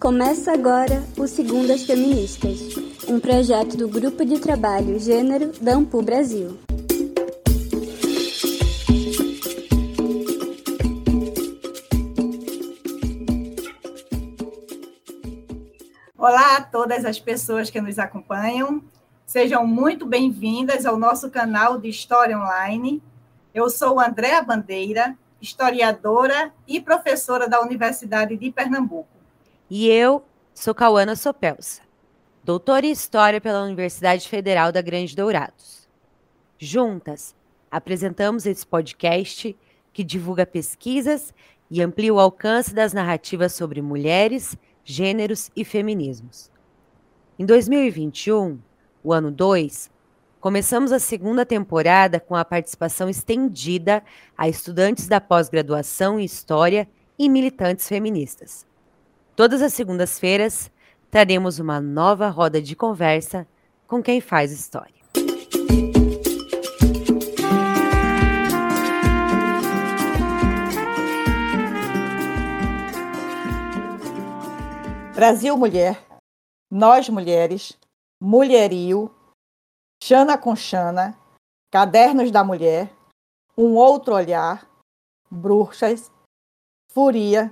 Começa agora o Segundas Feministas, um projeto do Grupo de Trabalho Gênero da Ampu Brasil. Olá a todas as pessoas que nos acompanham. Sejam muito bem-vindas ao nosso canal de História Online. Eu sou Andréa Bandeira, historiadora e professora da Universidade de Pernambuco. E eu sou Cauana Sopelsa, doutora em História pela Universidade Federal da Grande Dourados. Juntas, apresentamos esse podcast que divulga pesquisas e amplia o alcance das narrativas sobre mulheres, gêneros e feminismos. Em 2021, o ano 2, começamos a segunda temporada com a participação estendida a estudantes da pós-graduação em História e militantes feministas. Todas as segundas-feiras traremos uma nova roda de conversa com quem faz história. Brasil Mulher, Nós Mulheres, Mulherio, Xana com Xana, Cadernos da Mulher, Um Outro Olhar, Bruxas, Furia,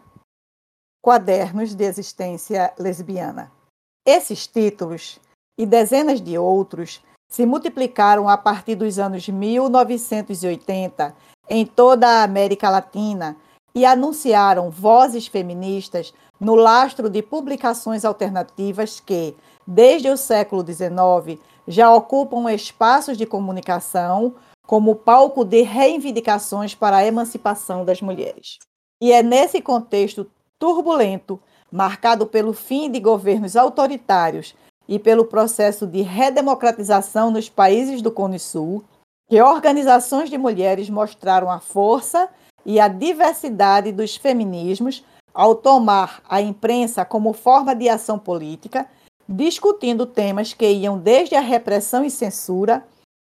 Quadernos de Existência Lesbiana. Esses títulos e dezenas de outros se multiplicaram a partir dos anos 1980 em toda a América Latina e anunciaram vozes feministas no lastro de publicações alternativas que, desde o século XIX, já ocupam espaços de comunicação como palco de reivindicações para a emancipação das mulheres. E é nesse contexto turbulento, marcado pelo fim de governos autoritários e pelo processo de redemocratização nos países do Cone Sul, que organizações de mulheres mostraram a força e a diversidade dos feminismos ao tomar a imprensa como forma de ação política, discutindo temas que iam desde a repressão e censura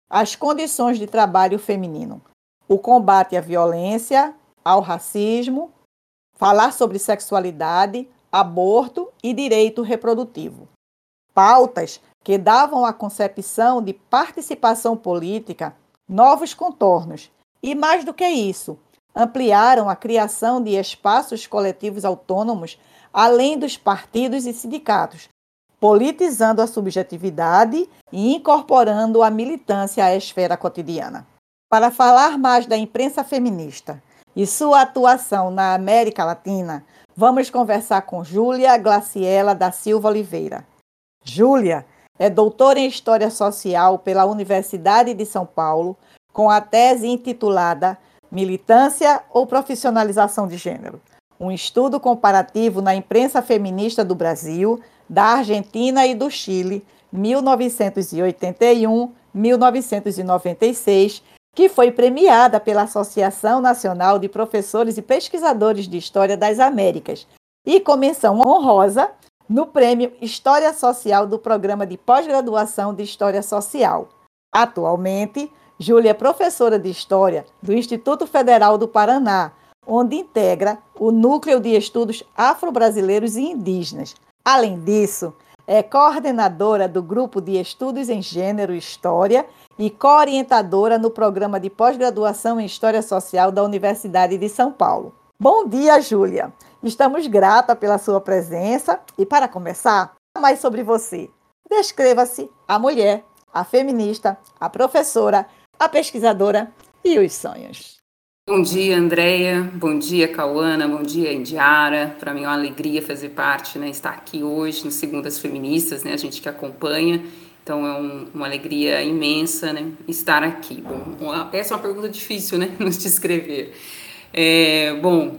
às condições de trabalho feminino, o combate à violência, ao racismo, falar sobre sexualidade, aborto e direito reprodutivo. Pautas que davam à concepção de participação política novos contornos e, mais do que isso, ampliaram a criação de espaços coletivos autônomos além dos partidos e sindicatos, politizando a subjetividade e incorporando a militância à esfera cotidiana. Para falar mais da imprensa feminista e sua atuação na América Latina, vamos conversar com Júlia Glaciela da Silva Oliveira. Júlia é doutora em História Social pela Universidade de São Paulo, com a tese intitulada Militância ou Profissionalização de Gênero? Um estudo comparativo na imprensa feminista do Brasil, da Argentina e do Chile, 1981-1996, que foi premiada pela Associação Nacional de Professores e Pesquisadores de História das Américas e com menção honrosa no Prêmio História Social do Programa de Pós-Graduação de História Social. Atualmente, Júlia é professora de História do Instituto Federal do Paraná, onde integra o Núcleo de Estudos Afro-Brasileiros e Indígenas. Além disso, é coordenadora do Grupo de Estudos em Gênero e História e co-orientadora no programa de pós-graduação em História Social da Universidade de São Paulo. Bom dia, Júlia! Estamos grata pela sua presença e, para começar, mais sobre você. Descreva-se a mulher, a feminista, a professora, a pesquisadora e os sonhos. Bom dia, Andréia. Bom dia, Cauana. Bom dia, Indiara. Para mim é uma alegria fazer parte, né, estar aqui hoje no Segundas Feministas, né, a gente que acompanha então é um, uma alegria imensa né, estar aqui. Bom, essa é uma pergunta difícil, né, nos descrever. É, bom,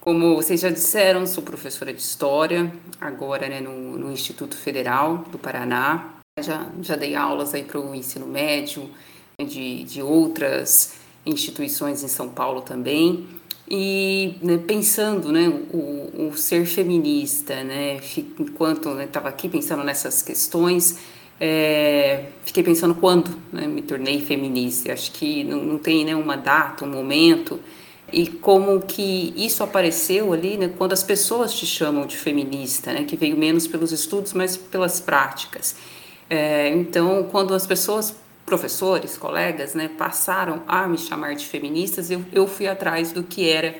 como vocês já disseram, sou professora de História, agora né, no, no Instituto Federal do Paraná. Já, já dei aulas aí para o ensino médio, né, de, de outras instituições em São Paulo também. E né, pensando né, o, o, ser feminista, né, enquanto estava né, aqui pensando nessas questões, é, fiquei pensando quando né, me tornei feminista. Acho que não, não tem né, uma data, um momento. e como que isso apareceu ali, quando as pessoas te chamam de feminista, que veio menos pelos estudos, mas pelas práticas. É, então, quando as pessoas, professores, colegas, né, passaram a me chamar de feministas, eu, eu fui atrás do que era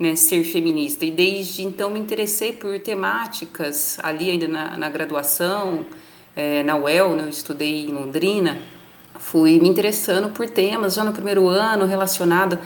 né, ser feminista. E desde então me interessei por temáticas ali ainda na, na graduação, é, na UEL, né, eu estudei em Londrina, fui me interessando por temas já no primeiro ano relacionado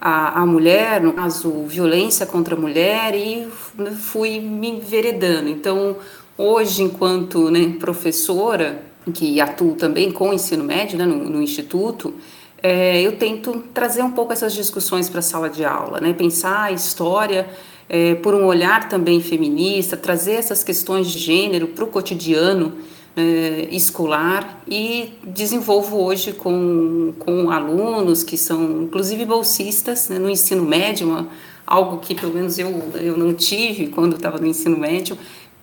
a, a mulher, no caso, violência contra a mulher, e fui me enveredando. Então, hoje, enquanto né, professora, que atuo também com o ensino médio né, no, no Instituto, é, eu tento trazer um pouco essas discussões para a sala de aula, né, pensar a história é, por um olhar também feminista, trazer essas questões de gênero para o cotidiano eh, escolar e desenvolvo hoje com, com alunos que são inclusive bolsistas né, no ensino médio, uma, algo que pelo menos eu, eu não tive quando estava no ensino médio,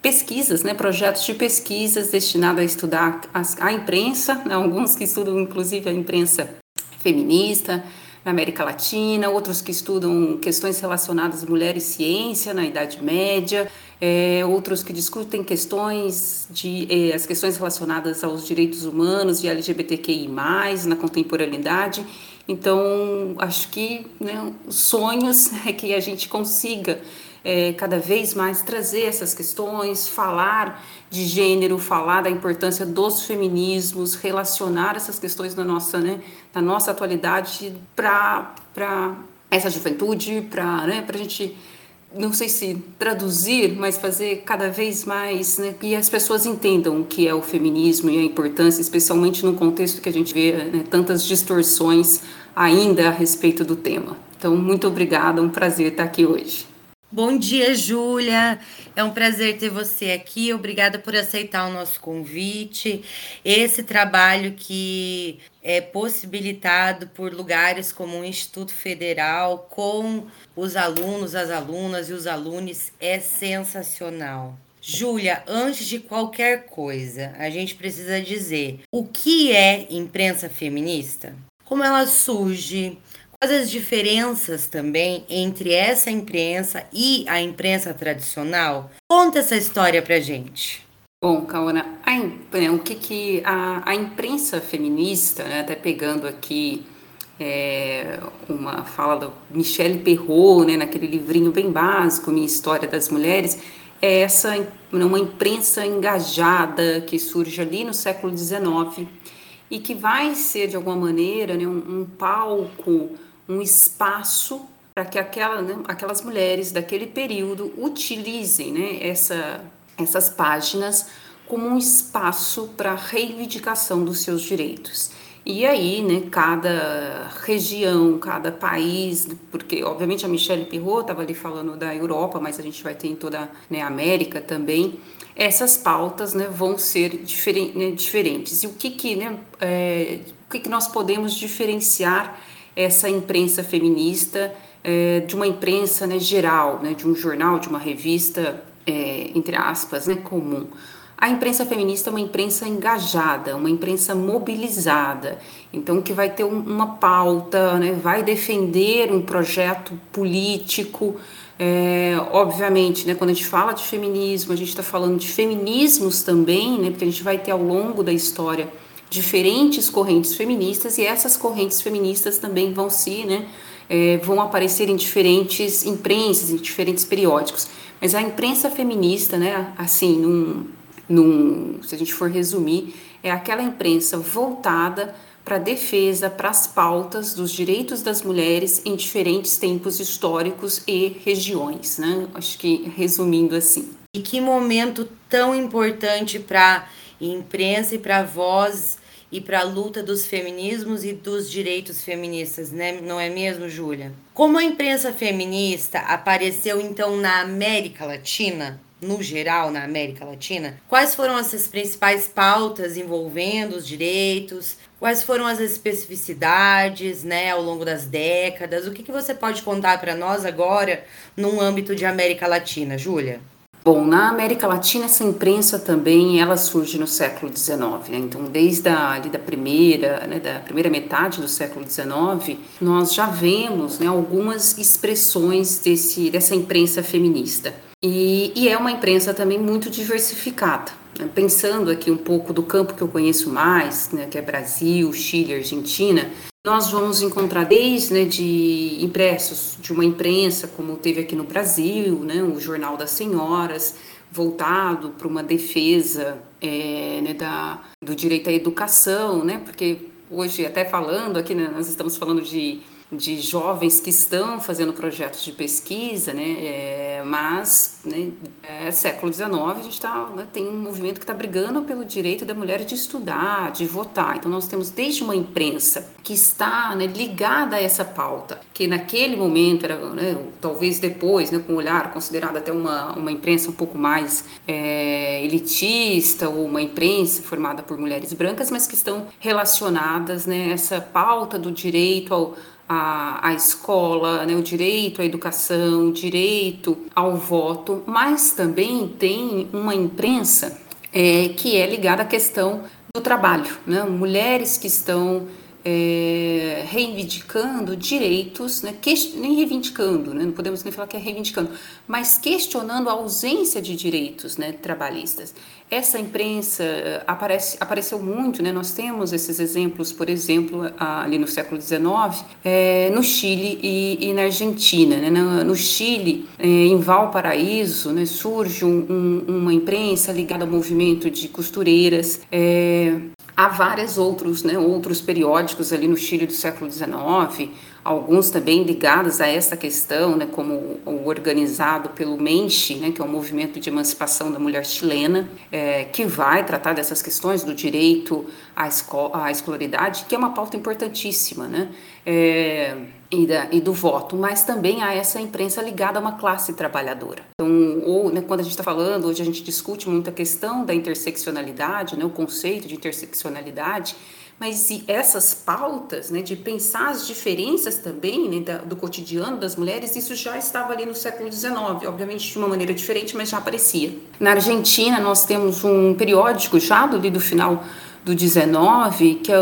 pesquisas, né, projetos de pesquisas destinados a estudar a, a imprensa, né, alguns que estudam inclusive a imprensa feminista, na América Latina, outros que estudam questões relacionadas à mulher e ciência na Idade Média, é, outros que discutem questões de é, as questões relacionadas aos direitos humanos e LGBTQI+, na contemporaneidade. Então, acho que né, os sonhos é que a gente consiga é, cada vez mais trazer essas questões, falar de gênero, falar da importância dos feminismos, relacionar essas questões da nossa, né, da nossa atualidade para essa juventude, para né, a gente não sei se traduzir, mas fazer cada vez mais né, que as pessoas entendam o que é o feminismo e a importância, especialmente no contexto que a gente vê né, tantas distorções ainda a respeito do tema. Então, muito obrigada, um prazer estar aqui hoje. Bom dia, Júlia. É um prazer ter você aqui. Obrigada por aceitar o nosso convite. Esse trabalho que é possibilitado por lugares como o Instituto Federal, com os alunos, as alunas e os alunos, é sensacional. Júlia, antes de qualquer coisa, a gente precisa dizer o que é imprensa feminista? Como ela surge? Quais as diferenças também entre essa imprensa e a imprensa tradicional? Conta essa história pra gente. Bom, Kawana, a, o que, que a, a imprensa feminista, né, até pegando aqui é, uma fala da Michelle Perrault, né, naquele livrinho bem básico, Minha História das Mulheres, é essa uma imprensa engajada que surge ali no século XIX e que vai ser, de alguma maneira, né, um, um palco um espaço para que aquela, né, aquelas mulheres daquele período utilizem né, essa, essas páginas como um espaço para reivindicação dos seus direitos. E aí, né, cada região, cada país, porque obviamente a Michelle Pirot estava ali falando da Europa, mas a gente vai ter em toda né, a América também, essas pautas né, vão ser né, diferentes. E o que que, né, é, o que que nós podemos diferenciar essa imprensa feminista é, de uma imprensa né, geral, né, de um jornal, de uma revista, é, entre aspas, né, comum. A imprensa feminista é uma imprensa engajada, uma imprensa mobilizada, então que vai ter um, uma pauta, né, vai defender um projeto político. É, obviamente, né, quando a gente fala de feminismo, a gente está falando de feminismos também, né, porque a gente vai ter ao longo da história diferentes correntes feministas e essas correntes feministas também vão se, né, é, vão aparecer em diferentes imprensas, em diferentes periódicos. Mas a imprensa feminista, né, assim, num, num, se a gente for resumir, é aquela imprensa voltada para a defesa, para as pautas dos direitos das mulheres em diferentes tempos históricos e regiões, né? Acho que resumindo assim. E que momento tão importante para imprensa e para voz e para a luta dos feminismos e dos direitos feministas, né? não é mesmo, Júlia? Como a imprensa feminista apareceu então na América Latina, no geral na América Latina, quais foram essas principais pautas envolvendo os direitos? Quais foram as especificidades, né, ao longo das décadas? O que, que você pode contar para nós agora, num âmbito de América Latina, Júlia? Bom, na América Latina essa imprensa também ela surge no século XIX, né? então desde a, ali da primeira, né, da primeira metade do século XIX, nós já vemos né, algumas expressões desse, dessa imprensa feminista. E, e é uma imprensa também muito diversificada. Né? Pensando aqui um pouco do campo que eu conheço mais, né, que é Brasil, Chile, Argentina, nós vamos encontrar desde né, de impressos de uma imprensa, como teve aqui no Brasil, né, o Jornal das Senhoras, voltado para uma defesa é, né, da, do direito à educação, né, porque hoje, até falando aqui, né, nós estamos falando de de jovens que estão fazendo projetos de pesquisa, né? É, mas, né, é século XIX, a gente tá, né, tem um movimento que está brigando pelo direito da mulher de estudar, de votar. Então, nós temos desde uma imprensa que está né, ligada a essa pauta, que naquele momento era, né, talvez depois, né, com o olhar considerado até uma, uma imprensa um pouco mais é, elitista ou uma imprensa formada por mulheres brancas, mas que estão relacionadas né, essa pauta do direito ao a, escola, né, o direito à educação, o direito ao voto, mas também tem uma imprensa é, que é ligada à questão do trabalho, né? mulheres que estão é, reivindicando direitos, né, nem reivindicando, né, não podemos nem falar que é reivindicando, mas questionando a ausência de direitos né, trabalhistas. Essa imprensa eh, aparece, apareceu muito, né, nós temos esses exemplos, por exemplo, ali no século XIX, é, no Chile e, e, na Argentina. Né, no, no Chile, é, em Valparaíso, né, surge um, um, uma imprensa ligada ao movimento de costureiras, é, Há vários outros, né, outros periódicos ali no Chile do século XIX, alguns também ligados a essa questão, né, como o organizado pelo MENCHE, né, que é o Movimento de Emancipação da Mulher Chilena, é, que vai tratar dessas questões do direito à, à escolaridade, que é uma pauta importantíssima, né? É, e, da, e, do voto, mas também a essa imprensa ligada a uma classe trabalhadora. Então, ou né, quando a gente está falando, hoje a gente discute muito a questão da interseccionalidade, né, o conceito de interseccionalidade, mas essas pautas né, de pensar as diferenças também né, da, do cotidiano das mulheres, isso já estava ali no século XIX, obviamente de uma maneira diferente, mas já aparecia. Na Argentina, nós temos um periódico já do, do final do 19, que é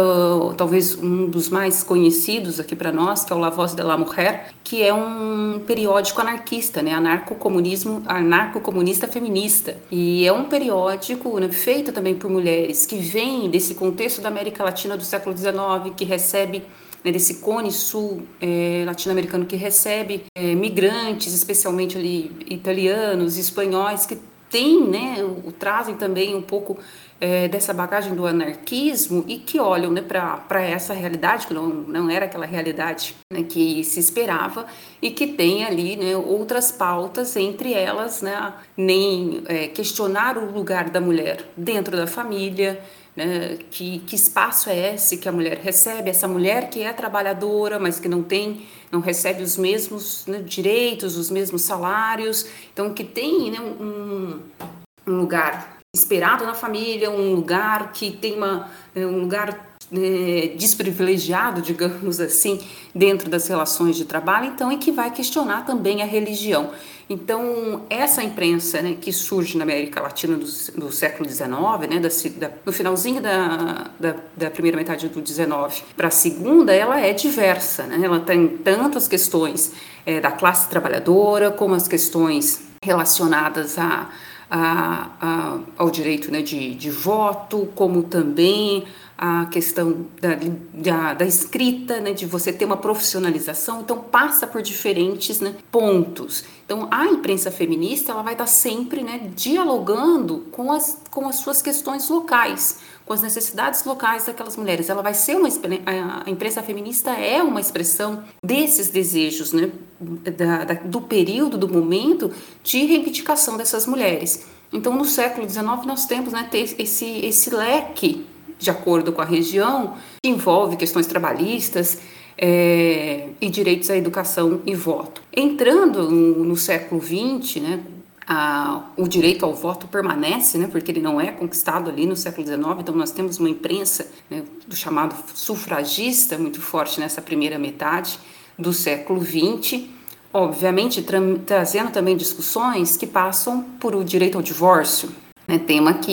talvez um dos mais conhecidos aqui para nós, que é o La Voz de la Mujer, que é um periódico anarquista, né, anarcocomunismo, anarcocomunista feminista. E é um periódico né, feito também por mulheres que vem desse contexto da América Latina do século 19, que recebe né, desse cone sul é, latino-americano que recebe é, migrantes, especialmente ali italianos, espanhóis, que tem, né, o, trazem também um pouco é, dessa bagagem do anarquismo e que olham né, para essa realidade, que não, não era aquela realidade né, que se esperava, e que tem ali né, outras pautas, entre elas né, nem é, questionar o lugar da mulher dentro da família, né, que, que espaço é esse que a mulher recebe, essa mulher que é trabalhadora, mas que não tem não recebe os mesmos né, direitos, os mesmos salários, então que tem né, um, um lugar esperado na família, um lugar que tem uma, né, um lugar é, desprivilegiado, digamos assim, dentro das relações de trabalho, então, e que vai questionar também a religião. Então, essa imprensa né, que surge na América Latina do, do século XIX, né, da, da, no finalzinho da, da, da, primeira metade do XIX para a segunda, ela é diversa. Né? Ela tem tantas questões é, da classe trabalhadora, como as questões relacionadas a, a, a, ao direito né, de, de voto, como também a questão da, da, da escrita, né, de você ter uma profissionalização, então passa por diferentes né, pontos. Então a imprensa feminista ela vai estar sempre né, dialogando com as, com as suas questões locais, com as necessidades locais daquelas mulheres. Ela vai ser uma a imprensa feminista é uma expressão desses desejos, né, da, da, do período, do momento de reivindicação dessas mulheres. Então, no século XIX, nós temos né, esse, esse leque de acordo com a região, que envolve questões trabalhistas é, e direitos à educação e voto. Entrando no, no século XX, né, a, o direito ao voto permanece, né, porque ele não é conquistado ali no século XIX, então nós temos uma imprensa né, do chamado sufragista muito forte nessa primeira metade do século XX, obviamente tra trazendo também discussões que passam por o direito ao divórcio, né, tema que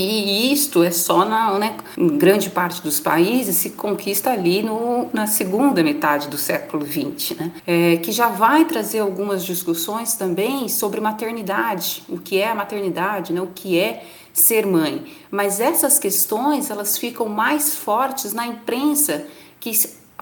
isto é só na né, grande parte dos países se conquista ali no, na segunda metade do século XX, né, é, que já vai trazer algumas discussões também sobre maternidade, o que é a maternidade, né, o que é ser mãe. Mas essas questões elas ficam mais fortes na imprensa que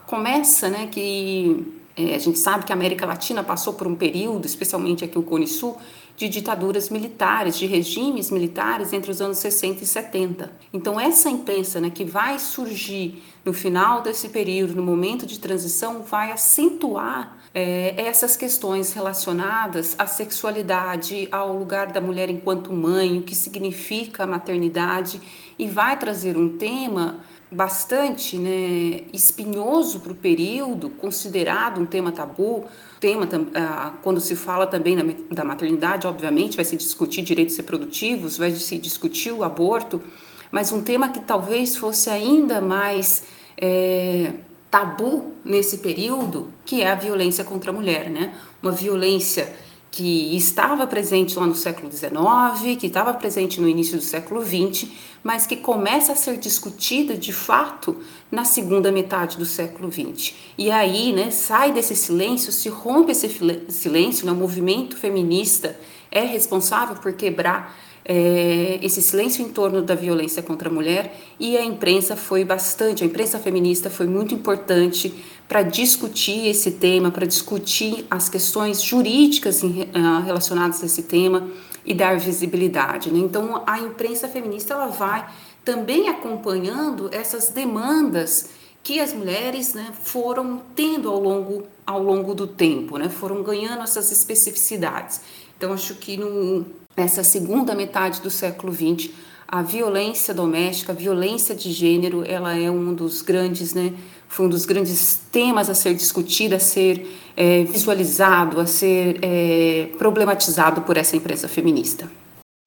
começa, né, que é, a gente sabe que a América Latina passou por um período, especialmente aqui o Cone Sul, de ditaduras militares, de regimes militares entre os anos 60 e 70. Então, essa imprensa né, que vai surgir no final desse período, no momento de transição, vai acentuar é, essas questões relacionadas à sexualidade, ao lugar da mulher enquanto mãe, o que significa a maternidade, e vai trazer um tema bastante né, espinhoso para o período, considerado um tema tabu. Tema, ah, quando se fala também da maternidade, obviamente, vai se discutir direitos reprodutivos, vai se discutir o aborto, mas um tema que talvez fosse ainda mais é, tabu nesse período, que é a violência contra a mulher, né? Uma violência que estava presente lá no século XIX, que estava presente no início do século XX, mas que começa a ser discutida de fato na segunda metade do século XX. E aí, né, sai desse silêncio, se rompe esse silêncio, né, o movimento feminista é responsável por quebrar é, esse silêncio em torno da violência contra a mulher e a imprensa foi bastante, a imprensa feminista foi muito importante para discutir esse tema, para discutir as questões jurídicas ah, relacionadas a esse tema e dar visibilidade. Né? Então, a imprensa feminista ela vai também acompanhando essas demandas que as mulheres né, foram tendo ao longo, ao longo do tempo, né, foram ganhando essas especificidades. Então, acho que no, nessa segunda metade do século XX, a violência doméstica, a violência de gênero, ela é um dos grandes, né, foi um dos grandes temas a ser discutido, a ser é, visualizado, a ser é, problematizado por essa imprensa feminista.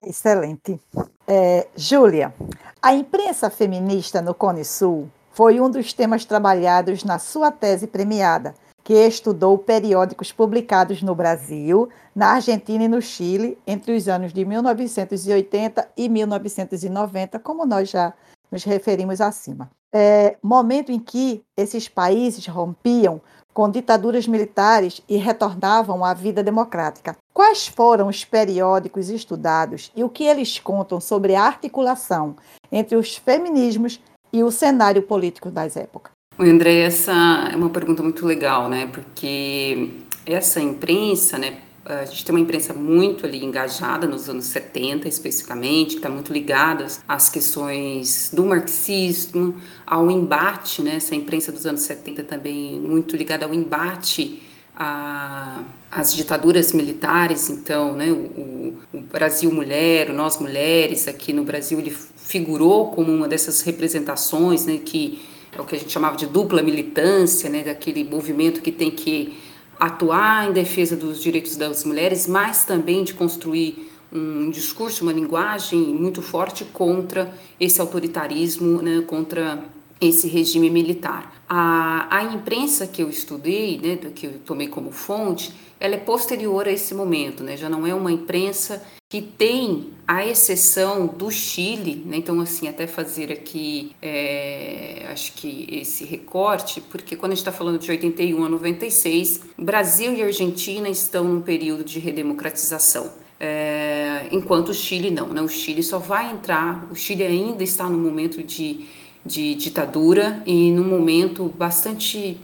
Excelente. É, Júlia, a imprensa feminista no Cone Sul foi um dos temas trabalhados na sua tese premiada, que estudou periódicos publicados no Brasil, na Argentina e no Chile entre os anos de 1980 e 1990, como nós já nos referimos acima. É, momento em que esses países rompiam com ditaduras militares e retornavam à vida democrática. Quais foram os periódicos estudados e o que eles contam sobre a articulação entre os feminismos e o cenário político das épocas? André, essa é uma pergunta muito legal, né? Porque essa imprensa, né? A gente tem uma imprensa muito ali engajada nos anos 70, especificamente, que está muito ligada às questões do marxismo, ao embate, né? Essa imprensa dos anos 70 também muito ligada ao embate às ditaduras militares, então, né, o, o, Brasil Mulher, o Nós Mulheres, aqui no Brasil, ele figurou como uma dessas representações, né, que é o que a gente chamava de dupla militância, né, daquele movimento que tem que atuar em defesa dos direitos das mulheres, mas também de construir um discurso, uma linguagem muito forte contra esse autoritarismo, né, contra esse regime militar. A, a imprensa que eu estudei, né, que eu tomei como fonte, ela é posterior a esse momento, né, já não é uma imprensa que tem a exceção do Chile, né? então assim até fazer aqui é, acho que esse recorte, porque quando a gente está falando de 81 a 96, Brasil e Argentina estão num período de redemocratização. É, enquanto o Chile não, né? o Chile só vai entrar, o Chile ainda está num momento de, de ditadura e num momento bastante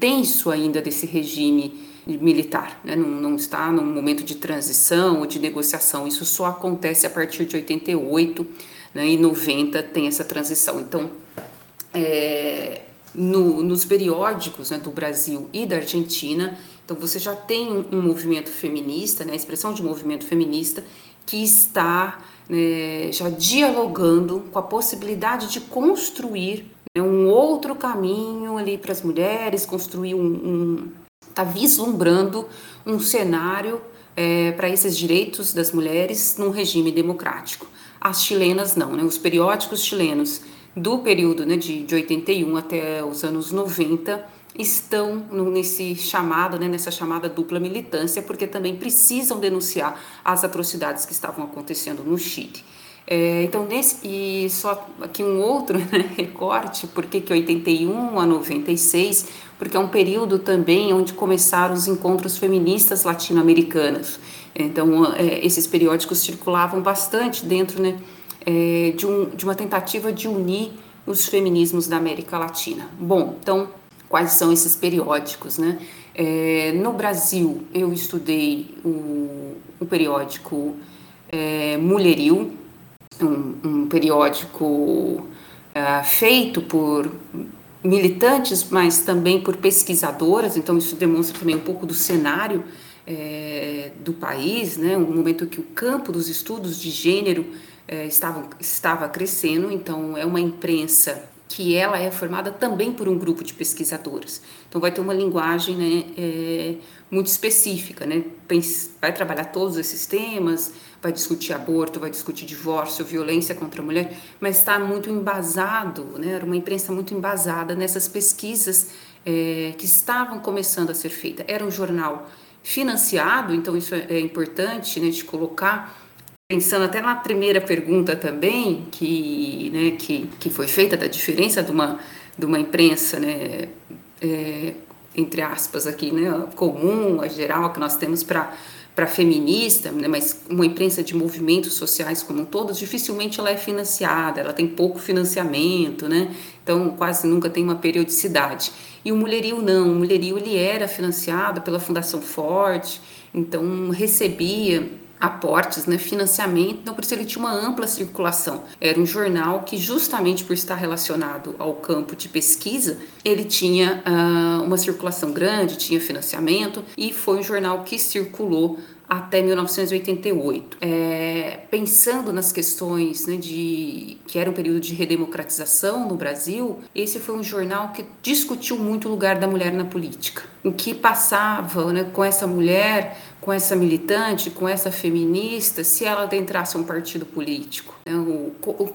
tenso ainda desse regime militar, né? não, não, está num momento de transição ou de negociação. Isso só acontece a partir de 88 né? e 90 tem essa transição. Então, é, no, nos periódicos né, do Brasil e da Argentina, então você já tem um, um movimento feminista, né, a expressão de movimento feminista, que está né, já dialogando com a possibilidade de construir né, um outro caminho ali para as mulheres, construir um, um está vislumbrando um cenário é, para esses direitos das mulheres num regime democrático. As chilenas não, né? Os periódicos chilenos do período né, de, de 81 até os anos 90, estão no, nesse chamado, né, nessa chamada dupla militância, porque também precisam denunciar as atrocidades que estavam acontecendo no Chile. É, então, nesse, e só aqui um outro né, recorte, porque que 81 a 96, porque é um período também onde começaram os encontros feministas latino-americanos. Então, é, esses periódicos circulavam bastante dentro né, é, de, um, de uma tentativa de unir os feminismos da América Latina. Bom, então, quais são esses periódicos, né? É, no Brasil, eu estudei o, o periódico é, Mulheril, um, um periódico é, feito por militantes, mas também por pesquisadoras, então isso demonstra também um pouco do cenário é, do país, né? um momento que o campo dos estudos de gênero é, estava, estava crescendo, então é uma imprensa que ela é formada também por um grupo de pesquisadores. Então vai ter uma linguagem né, é, muito específica, né? vai trabalhar todos esses temas, vai discutir aborto, vai discutir divórcio, violência contra a mulher, mas está muito embasado, né? era uma imprensa muito embasada nessas pesquisas é, que estavam começando a ser feitas. Era um jornal financiado, então isso é, é importante né, de colocar pensando até na primeira pergunta também que, né, que, que foi feita da diferença de uma, de uma imprensa, né, é, entre aspas aqui, né, comum, a geral que nós temos para para feminista, né, mas uma imprensa de movimentos sociais como todos, dificilmente ela é financiada, ela tem pouco financiamento, né? Então quase nunca tem uma periodicidade. E o Mulherio não, o Mulherio ele era financiado pela Fundação Forte, então recebia aportes, né, financiamento, então por isso ele tinha uma ampla circulação. Era um jornal que justamente por estar relacionado ao campo de pesquisa, ele tinha uh, uma circulação grande, tinha financiamento e foi um jornal que circulou até 1988. É, pensando nas questões né, de que era um período de redemocratização no Brasil, esse foi um jornal que discutiu muito o lugar da mulher na política. O que passava né, com essa mulher, com essa militante, com essa feminista, se ela adentrasse um partido político. Né, o,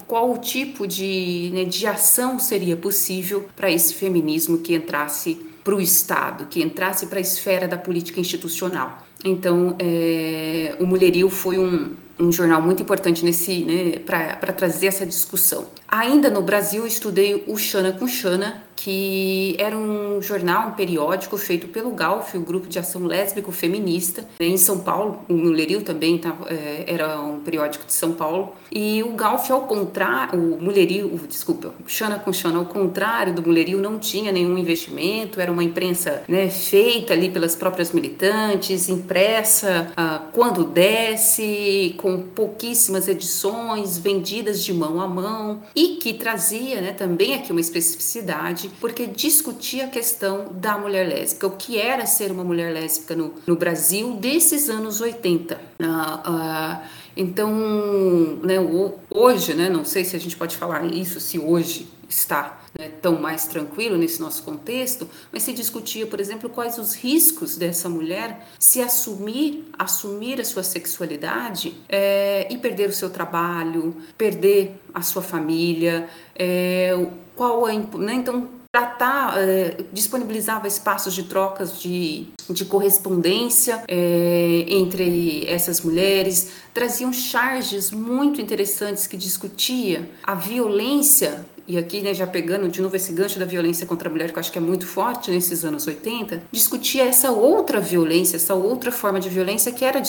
qual o tipo de, né, de ação seria possível para esse feminismo que entrasse para o Estado, que entrasse para a esfera da política institucional. Então, é, o Mulherio foi um, um jornal muito importante nesse, né, para trazer essa discussão. Ainda no Brasil, estudei o Xana com Xana, que era um jornal, um periódico feito pelo GALF, o Grupo de Ação Lésbico Feminista, em São Paulo. O Mulherio também tá, é, era um periódico de São Paulo. E o GALF, ao contrário, o Mulherio, desculpa, Xana com Xana, ao contrário do Mulherio, não tinha nenhum investimento, era uma imprensa né, feita ali pelas próprias militantes, impressa ah, quando desce, com pouquíssimas edições, vendidas de mão a mão, e que trazia né, também aqui uma especificidade porque discutia a questão da mulher lésbica, o que era ser uma mulher lésbica no, no Brasil desses anos 80. Ah, ah, então, né, hoje, né, não sei se a gente pode falar isso, se hoje está né, tão mais tranquilo nesse nosso contexto, mas se discutia, por exemplo, quais os riscos dessa mulher se assumir, assumir a sua sexualidade é, e perder o seu trabalho, perder a sua família, é, qual é, né, então tratar, é, disponibilizava espaços de trocas de, de correspondência é, entre essas mulheres, traziam charges muito interessantes que discutia a violência e aqui né, já pegando de novo esse gancho da violência contra a mulher, que eu acho que é muito forte nesses anos 80, discutia essa outra violência, essa outra forma de violência que era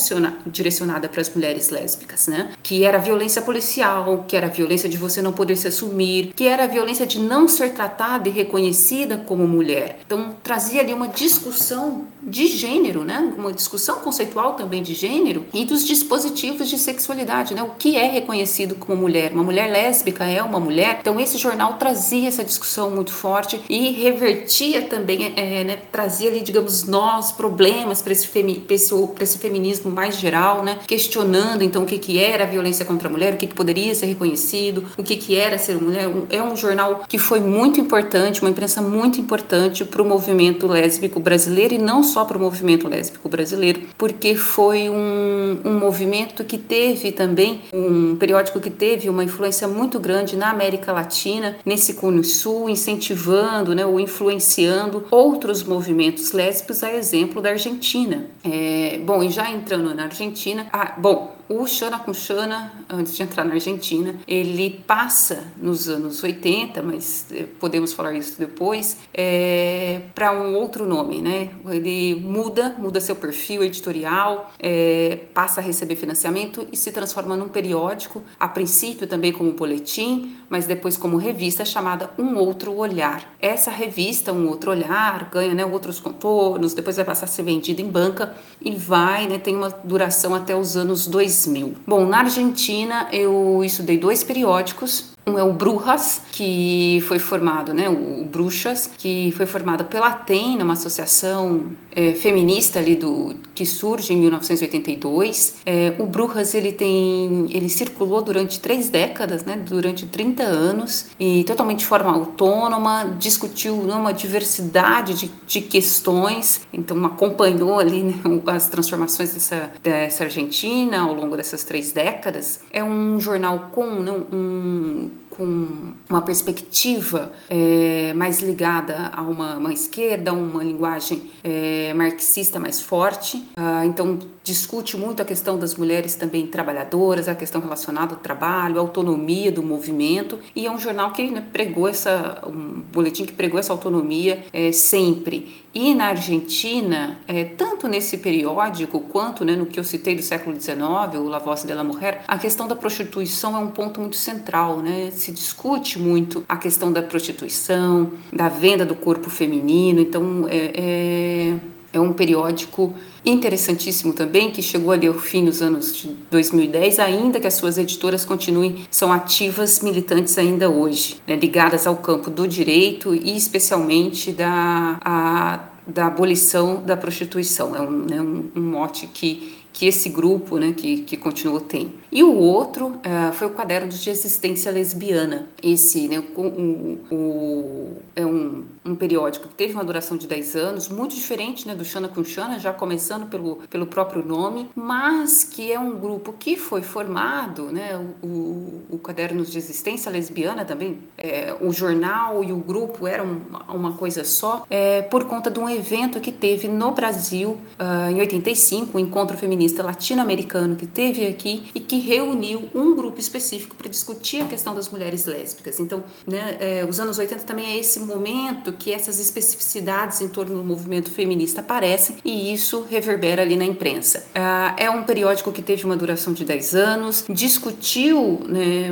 direcionada para as mulheres lésbicas, né? Que era a violência policial, que era a violência de você não poder se assumir, que era a violência de não ser tratada e reconhecida como mulher. Então trazia ali uma discussão de gênero, né? Uma discussão conceitual também de gênero e dos dispositivos de sexualidade, né? O que é reconhecido como mulher? Uma mulher lésbica é uma mulher? Então esse jornal jornal trazia essa discussão muito forte e revertia também, é, né, trazia ali, digamos, nós, problemas para esse, femi esse, esse feminismo mais geral, né, questionando então o que, que era a violência contra a mulher, o que, que poderia ser reconhecido, o que, que era ser mulher. É um jornal que foi muito importante, uma imprensa muito importante para o movimento lésbico brasileiro e não só para o movimento lésbico brasileiro, porque foi um, um movimento que teve também, um periódico que teve uma influência muito grande na América Latina Argentina, nesse Cone Sul, incentivando né, ou influenciando outros movimentos lésbicos, a exemplo da Argentina. É, bom, e já entrando na Argentina, ah, bom, o Xana com Xana, antes de entrar na Argentina, ele passa nos anos 80, mas eh, podemos falar isso depois, é, para um outro nome, né? Ele muda, muda seu perfil editorial, é, passa a receber financiamento e se transforma num periódico, a princípio também como boletim, mas depois como revista chamada Um Outro Olhar. Essa revista, Um Outro Olhar, ganha né, outros contornos, depois vai passar a ser vendida em banca e vai, né, tem uma duração até os anos 2000 2000. Bom, na Argentina eu estudei dois periódicos um é o Brujas, que foi formado, né, o Bruxas, que foi formado pela TEM, uma associação é, feminista ali do que surge em 1982. É, o Brujas ele tem, ele circulou durante três décadas, né, durante 30 anos e totalmente de forma autônoma, discutiu uma diversidade de, de questões, então acompanhou ali né, as transformações dessa, dessa Argentina ao longo dessas três décadas. É um jornal com não, um com uma perspectiva é, mais ligada a uma, uma esquerda, uma linguagem é, marxista mais forte. Ah, então, discute muito a questão das mulheres também trabalhadoras, a questão relacionada ao trabalho, a autonomia do movimento. E é um jornal que né, pregou essa, um boletim que pregou essa autonomia é, sempre. E na Argentina, é, tanto nesse periódico quanto né, no que eu citei do século XIX, o La Voz de la Mujer, a questão da prostituição é um ponto muito central. Né? Se discute muito a questão da prostituição, da venda do corpo feminino. Então, é, é, é um periódico interessantíssimo também, que chegou ali ao fim dos anos de 2010, ainda que as suas editoras continuem, são ativas militantes ainda hoje, né, ligadas ao campo do direito e especialmente da, a, da abolição da prostituição. É um, né, um, um mote que que esse grupo, né, que, que continuou, tem. E o outro uh, foi o Caderno de Existência Lesbiana. Esse, né, o, o, o, é um, um periódico que teve uma duração de 10 anos, muito diferente né, do Xana com Xana, já começando pelo, pelo próprio nome, mas que é um grupo que foi formado, né, o, o, o Cadernos de Existência Lesbiana também, é, o jornal e o grupo eram uma coisa só, é, por conta de um evento que teve no Brasil uh, em 85, o Encontro Feminista Latino-Americano, que teve aqui e que reuniu um grupo específico para discutir a questão das mulheres lésbicas. Então, né, é, os anos 80 também é esse momento que essas especificidades em torno do movimento feminista aparecem e isso reverbera ali na imprensa. Ah, é um periódico que teve uma duração de 10 anos, discutiu né,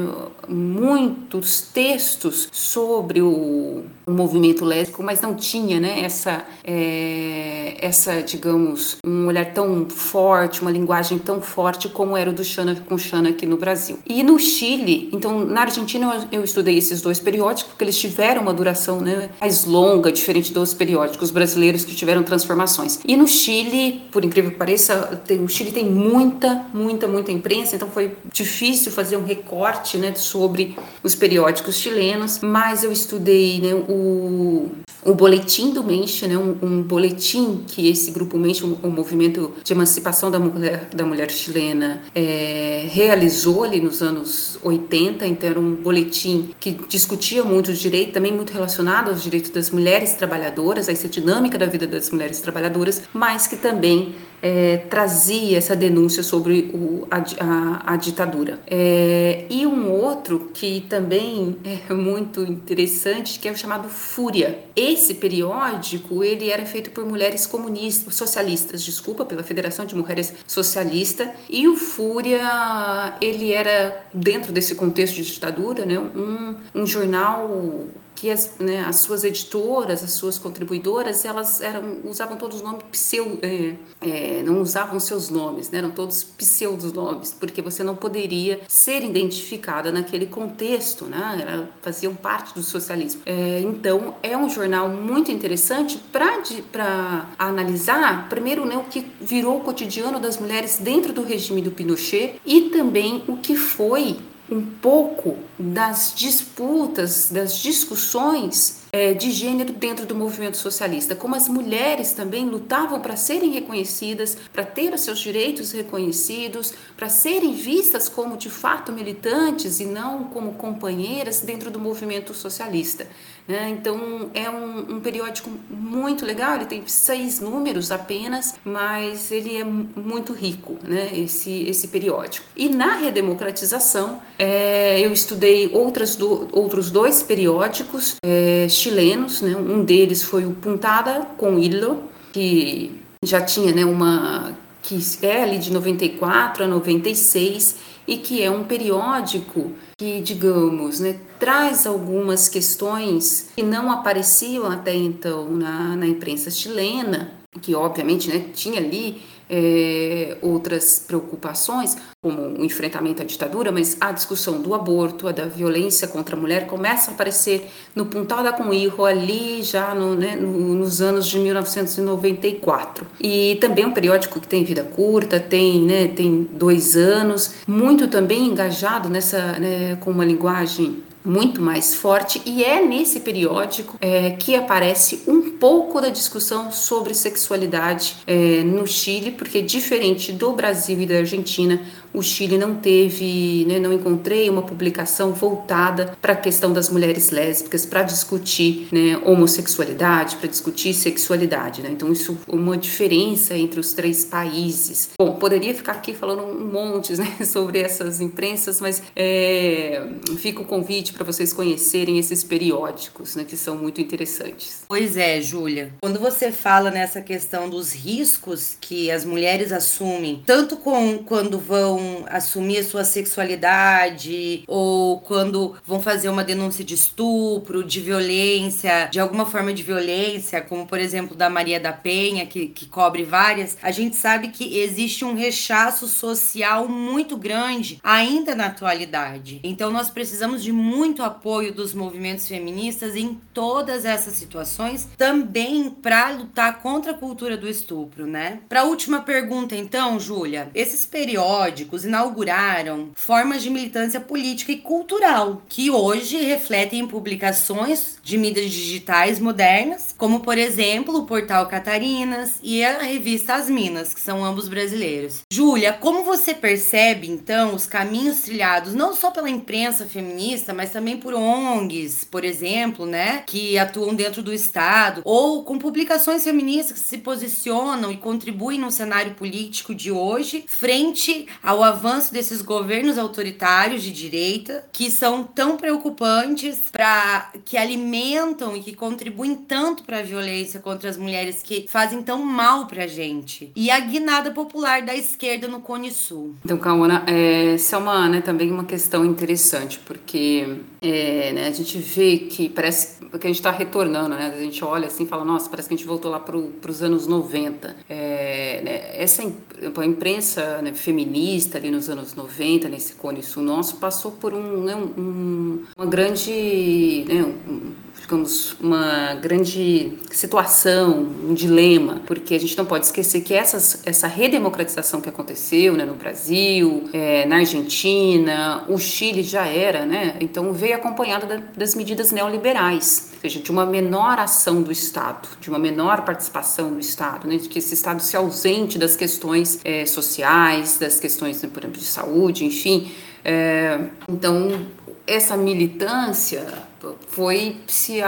muitos textos sobre o, o, movimento lésbico, mas não tinha né, essa, é, essa, digamos, um olhar tão forte, uma linguagem tão forte como era o do Xana com Aqui no Brasil. E no Chile, então na Argentina eu, eu estudei esses dois periódicos, porque eles tiveram uma duração né, mais longa, diferente dos periódicos brasileiros que tiveram transformações. E no Chile, por incrível que pareça, tem, o Chile tem muita, muita, muita imprensa, então foi difícil fazer um recorte né, sobre os periódicos chilenos, mas eu estudei né, o, o boletim do Mensch, né, um, um, boletim que esse grupo Mensch, o movimento de emancipação da mulher, da mulher chilena, é, realizou ali nos anos 80, então era um boletim que discutia muito os direitos, também muito relacionado aos direitos das mulheres trabalhadoras, a essa dinâmica da vida das mulheres trabalhadoras, mas que também é, trazia essa denúncia sobre o, a, a, a, ditadura. É, e um outro que também é muito interessante, que é o chamado Fúria. Esse periódico ele era feito por mulheres comunistas, socialistas, desculpa, pela Federação de Mulheres Socialista, e o Fúria ele era dentro desse contexto de ditadura, né, um, um jornal que as, né, as suas editoras, as suas contribuidoras, elas eram, usavam todos os nomes pseudo, é, é, não usavam seus nomes, né, eram todos pseudonomes, porque você não poderia ser identificada naquele contexto, né, era, faziam parte do socialismo. É, então, é um jornal muito interessante para analisar, primeiro, né, o que virou o cotidiano das mulheres dentro do regime do Pinochet e também o que foi um pouco das disputas, das discussões é, de gênero dentro do movimento socialista, como as mulheres também lutavam para serem reconhecidas, para ter os seus direitos reconhecidos, para serem vistas como de fato militantes e não como companheiras dentro do movimento socialista. Né? Então é um, um, periódico muito legal, ele tem seis números apenas, mas ele é muito rico, né? esse, esse periódico. E na redemocratização, é, eu estudei outras do, outros dois periódicos é, chilenos, né? um deles foi o Puntada com Hilo, que já tinha né, uma que é ali de 94 a 96 e que é um periódico que, digamos, né, traz algumas questões que não apareciam até então na, na imprensa chilena, que obviamente né, tinha ali é, outras preocupações, como o enfrentamento à ditadura, mas a discussão do aborto, a da violência contra a mulher, começa a aparecer no Puntal da Conirro, ali já no, né, no, nos anos de 1994. E também um periódico que tem vida curta, tem, né, tem dois anos, muito também engajado nessa, né, com uma linguagem muito mais forte e é nesse periódico é, que aparece um pouco da discussão sobre sexualidade é, no Chile, porque diferente do Brasil e da Argentina, o Chile não teve, né, não encontrei uma publicação voltada para a questão das mulheres lésbicas, para discutir né, homossexualidade, para discutir sexualidade. Né? Então, isso é uma diferença entre os três países. Bom, poderia ficar aqui falando um monte né, sobre essas imprensas, mas é, fica o convite para vocês conhecerem esses periódicos, né, que são muito interessantes. Pois é, Júlia. Quando você fala nessa questão dos riscos que as mulheres assumem, tanto com quando vão vão assumir a sua sexualidade ou quando vão fazer uma denúncia de estupro, de violência, de alguma forma de violência, como por exemplo da Maria da Penha, que, que cobre várias, a gente sabe que existe um rechaço social muito grande ainda na atualidade. Então nós precisamos de muito apoio dos movimentos feministas em todas essas situações, também para lutar contra a cultura do estupro, né? Para última pergunta, então, Júlia, esses periódicos inauguraram formas de militância política e cultural, que hoje refletem em publicações de mídias digitais modernas, como por exemplo o portal Catarinas e a revista As Minas, que são ambos brasileiros. Júlia, como você percebe então os caminhos trilhados não só pela imprensa feminista, mas também por ONGs, por exemplo, né, que atuam dentro do Estado, ou com publicações feministas que se posicionam e contribuem no cenário político de hoje frente ao ao avanço desses governos autoritários de direita que são tão preocupantes para que alimentam e que contribuem tanto para a violência contra as mulheres que fazem tão mal para a gente. E a guinada popular da esquerda no Cone Sul. Então, Cauana, é, é uma, né, também uma questão interessante, porque é, né, a gente vê que parece que a gente está retornando, né? A gente olha assim e fala, nossa, parece que a gente voltou lá para os anos 90. É, né, essa a imprensa né, feminista ali nos anos 90, nesse Cone Sul nosso, passou por um, né, um uma grande, né, um, digamos, uma grande situação, um dilema, porque a gente não pode esquecer que essas, essa redemocratização que aconteceu né, no Brasil, é, na Argentina, o Chile já era, né, então veio acompanhada da, das medidas neoliberais, ou seja, de uma menor ação do Estado, de uma menor participação do Estado, né, de que esse Estado se ausente das questões é, sociais, das questões, por exemplo, de saúde, enfim. É, então, essa militância foi se,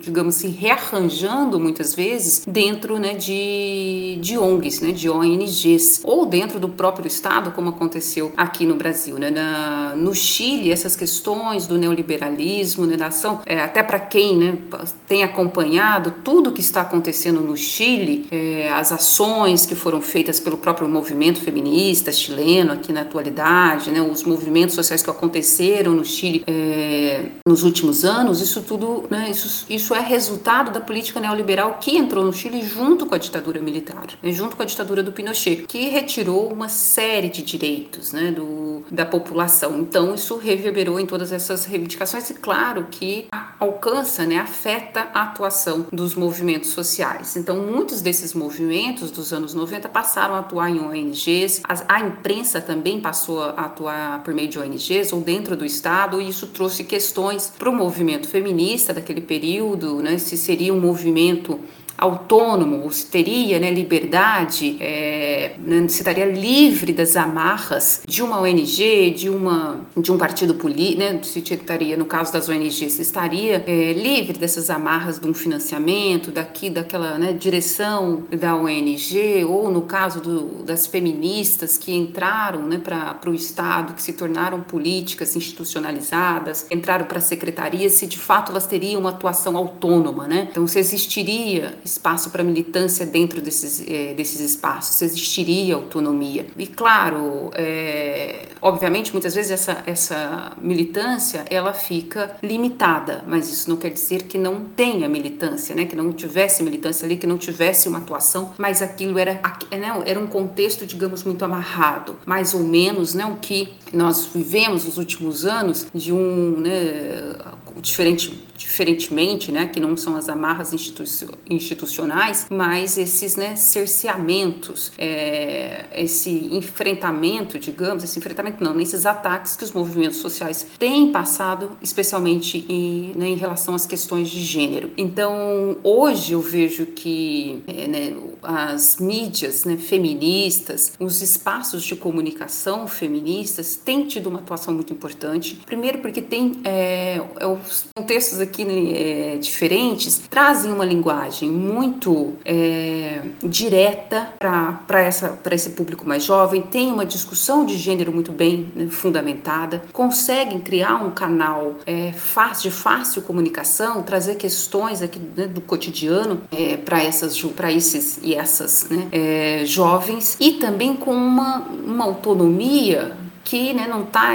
digamos, se rearranjando muitas vezes dentro né, de, de ONGs, né, de ONGs, ou dentro do próprio Estado, como aconteceu aqui no Brasil. Né? Na, no Chile, essas questões do neoliberalismo, né, da ação, é, até para quem né, tem acompanhado tudo que está acontecendo no Chile, é, as ações que foram feitas pelo próprio movimento feminista chileno aqui na atualidade, né, os movimentos sociais que aconteceram no Chile é, nos últimos últimos anos, isso tudo, né, isso, isso é resultado da política neoliberal que entrou no Chile junto com a ditadura militar, né, junto com a ditadura do Pinochet, que retirou uma série de direitos, né, do da população. Então, isso reverberou em todas essas reivindicações e, claro, que alcança, né, afeta a atuação dos movimentos sociais. Então, muitos desses movimentos dos anos 90 passaram a atuar em ONGs, a, a imprensa também passou a atuar por meio de ONGs ou dentro do Estado, e isso trouxe questões para o movimento feminista daquele período, né, se seria um movimento autônomo, ou se teria né, liberdade, é, né, se estaria livre das amarras de uma ONG, de, uma, de um partido político, né, se estaria, no caso das ONGs, se estaria é, livre dessas amarras de um financiamento, daqui, daquela né, direção da ONG, ou no caso do, das feministas que entraram né, para o Estado, que se tornaram políticas institucionalizadas, entraram para a secretaria, se de fato elas teriam uma atuação autônoma, né? Então, se existiria espaço para militância dentro desses, é, desses espaços, existiria autonomia. E claro, é, obviamente, muitas vezes essa, essa militância ela fica limitada, mas isso não quer dizer que não tenha militância, né? que não tivesse militância ali, que não tivesse uma atuação, mas aquilo era, né? era um contexto, digamos, muito amarrado, mais ou menos né? o que nós vivemos nos últimos anos de um né, diferente, diferentemente, né, que não são as amarras institu institucionais, mas esses né, cerceamentos, é, esse enfrentamento, digamos, esse enfrentamento não, nesses ataques que os movimentos sociais têm passado, especialmente em, né, em relação às questões de gênero. Então, hoje eu vejo que é, né, as mídias né, feministas, os espaços de comunicação feministas têm tido uma atuação muito importante. Primeiro porque tem é, é os contextos aqui né, é, diferentes trazem uma linguagem muito é, direta para esse público mais jovem, tem uma discussão de gênero muito bem né, fundamentada, conseguem criar um canal é, fácil, de fácil comunicação, trazer questões aqui né, do cotidiano é, para essas para esses e essas né, é, jovens e também com uma, uma autonomia que né, não está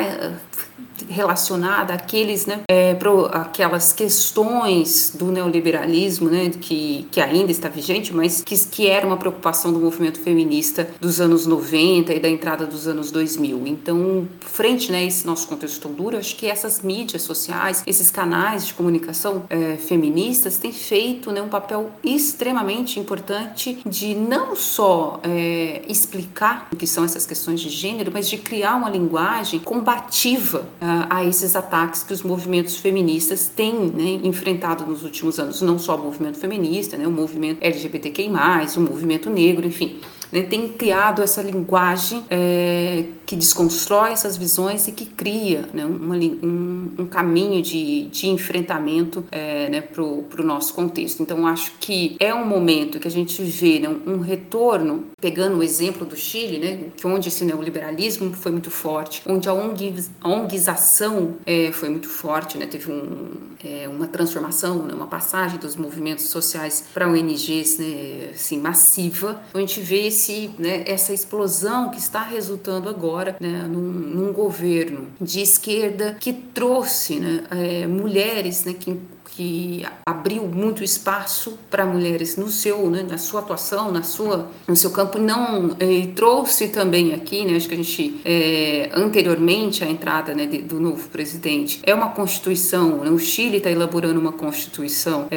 relacionada àqueles, né, é, pro, aquelas questões do neoliberalismo, né, que, que ainda está vigente, mas que, que era uma preocupação do movimento feminista dos anos 90 e da entrada dos anos 2000. Então, frente né, a esse nosso contexto tão duro, acho que essas mídias sociais, esses canais de comunicação é, feministas têm feito né, um papel extremamente importante de não só é, explicar o que são essas questões de gênero, mas de criar uma linguagem combativa a esses ataques que os movimentos feministas têm né, enfrentado nos últimos anos, não só o movimento feminista, né, o movimento LGBTQI+, o movimento negro, enfim né, tem criado essa linguagem é, que desconstrói essas visões e que cria né, uma, um, um, caminho de, de enfrentamento é, né, para o nosso contexto. Então, acho que é um momento que a gente vê né, um retorno, pegando o exemplo do Chile, né, que onde esse neoliberalismo foi muito forte, onde a, onguiz, a onguização é, foi muito forte, né, teve um, é, uma transformação, né, uma passagem dos movimentos sociais para ONGs né, assim, massiva, a gente vê esse, né, essa explosão que está resultando agora né, num, num governo de esquerda que trouxe né, é, mulheres né, que que abriu muito espaço para mulheres no seu, né, na sua atuação, na sua, no seu campo, não e trouxe também aqui, né, acho que a gente é, anteriormente à entrada né, de, do novo presidente é uma constituição, né, o Chile está elaborando uma constituição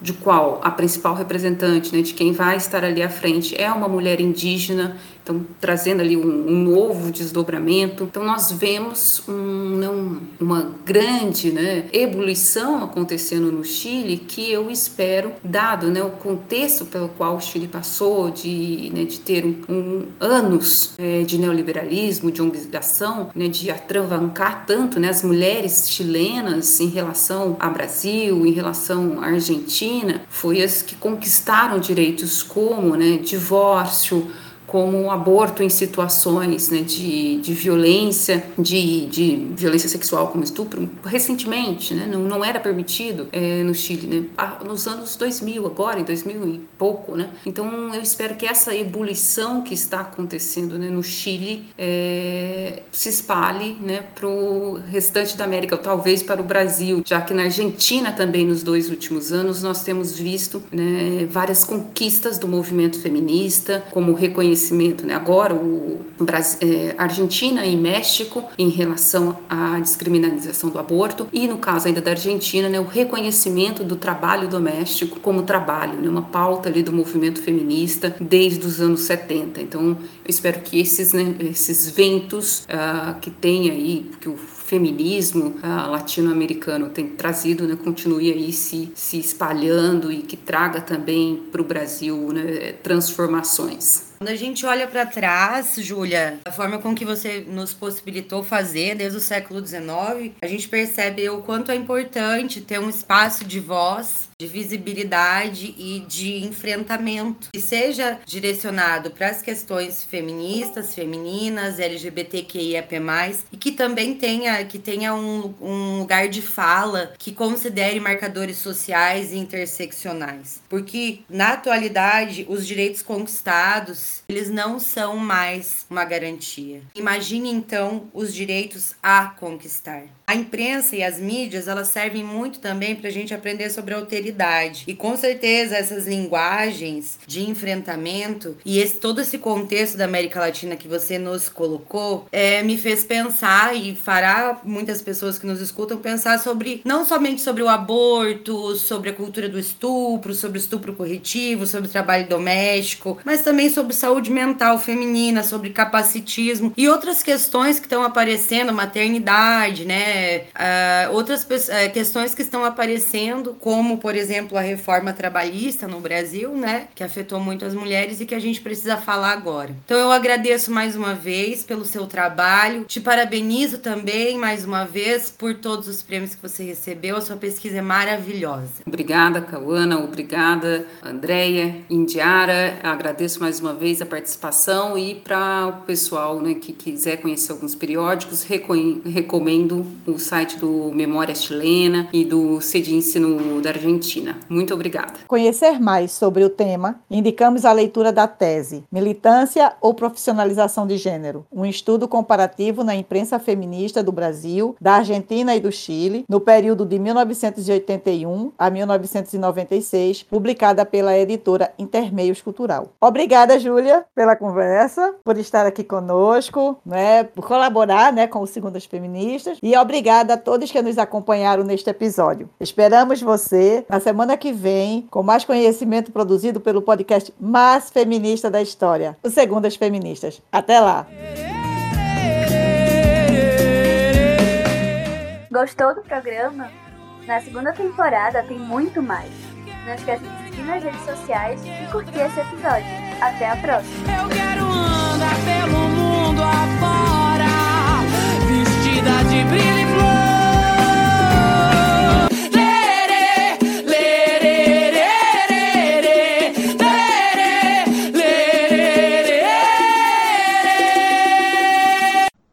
de qual a principal representante, né, de quem vai estar ali à frente é uma mulher indígena então trazendo ali um, um novo desdobramento. Então nós vemos um, uma grande né, ebulição acontecendo no Chile que eu espero, dado né, o contexto pelo qual o Chile passou de, né, de ter um, um anos é, de neoliberalismo, de obrigação, né, de atravancar tanto né, as mulheres chilenas em relação ao Brasil, em relação à Argentina, foi as que conquistaram direitos como né, divórcio, como o aborto em situações né, de, de violência, de, de violência sexual como estupro, recentemente, né, não, não era permitido é, no Chile, né, nos anos 2000, agora em 2000 e pouco. Né, então eu espero que essa ebulição que está acontecendo né, no Chile é, se espalhe né, para o restante da América, ou talvez para o Brasil, já que na Argentina também nos dois últimos anos nós temos visto né, várias conquistas do movimento feminista, como reconhecimento reconhecimento, né? Agora o Brasil, é, Argentina e México em relação à descriminalização do aborto e no caso ainda da Argentina, né, o reconhecimento do trabalho doméstico como trabalho, né, uma pauta ali do movimento feminista desde os anos 70. Então, eu espero que esses, né, esses ventos uh, que tem aí, que o feminismo uh, latino-americano tem trazido, né, continue aí se, se espalhando e que traga também para o Brasil né, transformações. Quando a gente olha para trás, Júlia, a forma com que você nos possibilitou fazer desde o século XIX, a gente percebe o quanto é importante ter um espaço de voz, de visibilidade e de enfrentamento que seja direcionado para as questões feministas, femininas, LGBTQIAP+, e que também tenha, que tenha um, um lugar de fala que considere marcadores sociais e interseccionais. Porque, na atualidade, os direitos conquistados eles não são mais uma garantia. Imagine então os direitos a conquistar. A imprensa e as mídias, elas servem muito também para a gente aprender sobre alteridade. E com certeza essas linguagens de enfrentamento e esse, todo esse contexto da América Latina que você nos colocou, é, me fez pensar e fará muitas pessoas que nos escutam pensar sobre, não somente sobre o aborto, sobre a cultura do estupro, sobre o estupro corretivo, sobre o trabalho doméstico, mas também sobre saúde mental feminina, sobre capacitismo e outras questões que estão aparecendo, maternidade, né? Uh, outras uh, questões que estão aparecendo, como, por exemplo, a reforma trabalhista no Brasil, né? Que afetou muito as mulheres e que a gente precisa falar agora. Então, eu agradeço mais uma vez pelo seu trabalho, te parabenizo também mais uma vez por todos os prêmios que você recebeu. A sua pesquisa é maravilhosa. Obrigada, Cauana, obrigada, Andréia, Indiara. Agradeço mais uma vez a participação e para o pessoal né, que quiser conhecer alguns periódicos, recomendo o site do Memória Chilena e do CEDI Ensino da Argentina. Muito obrigada. Conhecer mais sobre o tema, indicamos a leitura da tese Militância ou Profissionalização de Gênero, um estudo comparativo na imprensa feminista do Brasil, da Argentina e do Chile, no período de 1981 a 1996, publicada pela editora Intermeios Cultural. Obrigada, Júlia, pela conversa, por estar aqui conosco, né, por colaborar né, com o Segundas Feministas e obrigada obrigada a todos que nos acompanharam neste episódio. Esperamos você na semana que vem com mais conhecimento produzido pelo podcast mais feminista da história, o Segundas Feministas. Até lá! Gostou do programa? Na segunda temporada tem muito mais. Não esqueça de seguir nas redes sociais e curtir esse episódio. Até a próxima! Eu quero andar pelo mundo afora, vestida de brilho e flor.